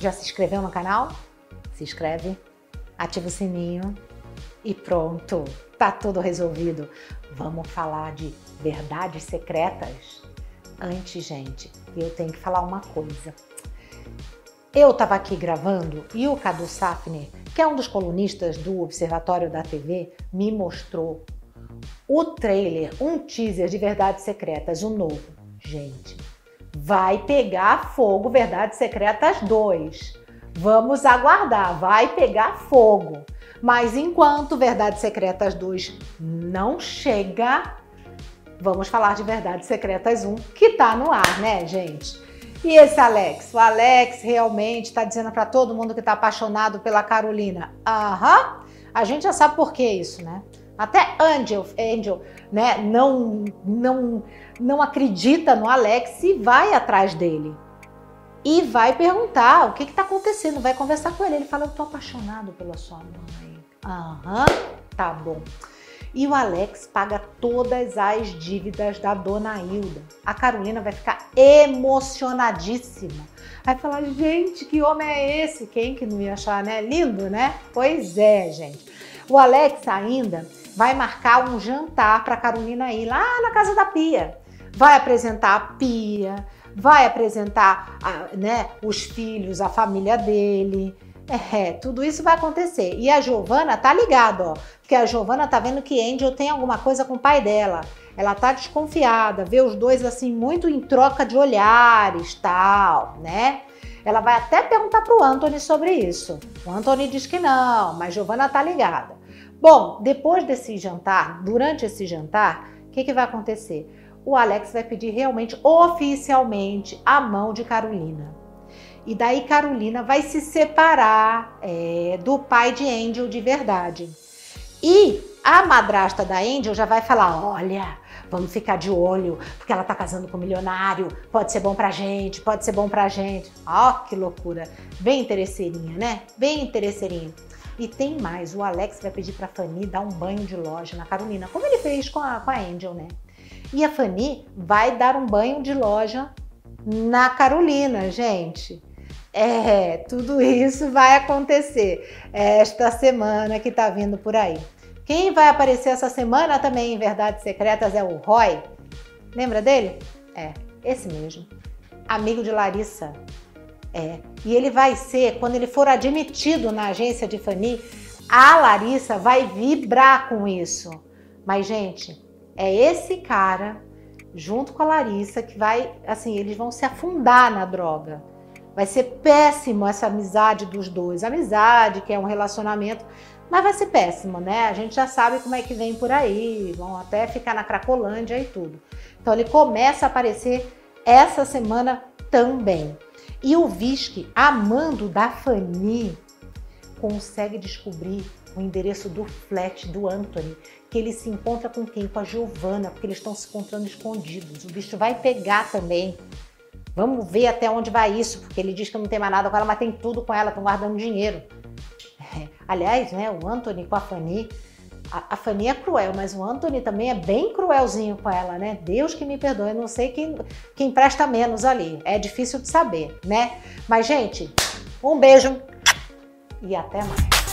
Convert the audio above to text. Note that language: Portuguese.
Já se inscreveu no canal? Se inscreve, ativa o sininho e pronto, tá tudo resolvido. Vamos falar de verdades secretas? Antes, gente, eu tenho que falar uma coisa. Eu estava aqui gravando e o Cadu Safner, que é um dos colunistas do Observatório da TV, me mostrou o trailer, um teaser de Verdades Secretas, o novo. Gente, vai pegar fogo Verdades Secretas 2. Vamos aguardar, vai pegar fogo. Mas enquanto Verdades Secretas 2 não chega, vamos falar de Verdades Secretas 1, que tá no ar, né, gente? E esse Alex? O Alex realmente está dizendo para todo mundo que está apaixonado pela Carolina. Aham, a gente já sabe por que isso, né? Até Angel, Angel né, não, não, não acredita no Alex e vai atrás dele. E vai perguntar o que está acontecendo, vai conversar com ele. Ele fala: Eu estou apaixonado pela sua mãe. Aham, tá bom e o Alex paga todas as dívidas da dona Hilda. A Carolina vai ficar emocionadíssima. Vai falar, gente, que homem é esse? Quem que não ia achar, né? Lindo, né? Pois é, gente. O Alex ainda vai marcar um jantar para Carolina ir lá na casa da Pia. Vai apresentar a Pia, vai apresentar né, os filhos, a família dele. É, tudo isso vai acontecer. E a Giovana tá ligada, ó. Porque a Giovana tá vendo que Angel tem alguma coisa com o pai dela. Ela tá desconfiada, vê os dois assim muito em troca de olhares, tal, né? Ela vai até perguntar pro Anthony sobre isso. O Anthony diz que não, mas Giovana tá ligada. Bom, depois desse jantar, durante esse jantar, o que, que vai acontecer? O Alex vai pedir realmente, oficialmente, a mão de Carolina. E daí Carolina vai se separar é, do pai de Angel de verdade. E a madrasta da Angel já vai falar: olha, vamos ficar de olho, porque ela tá casando com um milionário, pode ser bom pra gente, pode ser bom pra gente. Ó, oh, que loucura! Bem interesseirinha, né? Bem interesseirinha. E tem mais, o Alex vai pedir pra Fanny dar um banho de loja na Carolina, como ele fez com a, com a Angel, né? E a Fanny vai dar um banho de loja na Carolina, gente. É, tudo isso vai acontecer esta semana que tá vindo por aí. Quem vai aparecer essa semana também em Verdades Secretas é o Roy. Lembra dele? É, esse mesmo. Amigo de Larissa. É. E ele vai ser, quando ele for admitido na agência de Fanny, a Larissa vai vibrar com isso. Mas, gente, é esse cara, junto com a Larissa, que vai, assim, eles vão se afundar na droga. Vai ser péssimo essa amizade dos dois. Amizade, que é um relacionamento, mas vai ser péssimo, né? A gente já sabe como é que vem por aí, vão até ficar na Cracolândia e tudo. Então ele começa a aparecer essa semana também. E o Visque, amando da Fanny, consegue descobrir o endereço do flat do Anthony, que ele se encontra com quem? Com a Giovana, porque eles estão se encontrando escondidos. O bicho vai pegar também. Vamos ver até onde vai isso, porque ele diz que não tem mais nada com ela, mas tem tudo com ela, estão guardando dinheiro. Aliás, né, o Anthony com a Fanny, a, a Fanny é cruel, mas o Anthony também é bem cruelzinho com ela, né? Deus que me perdoe, não sei quem, quem presta menos ali. É difícil de saber, né? Mas, gente, um beijo e até mais.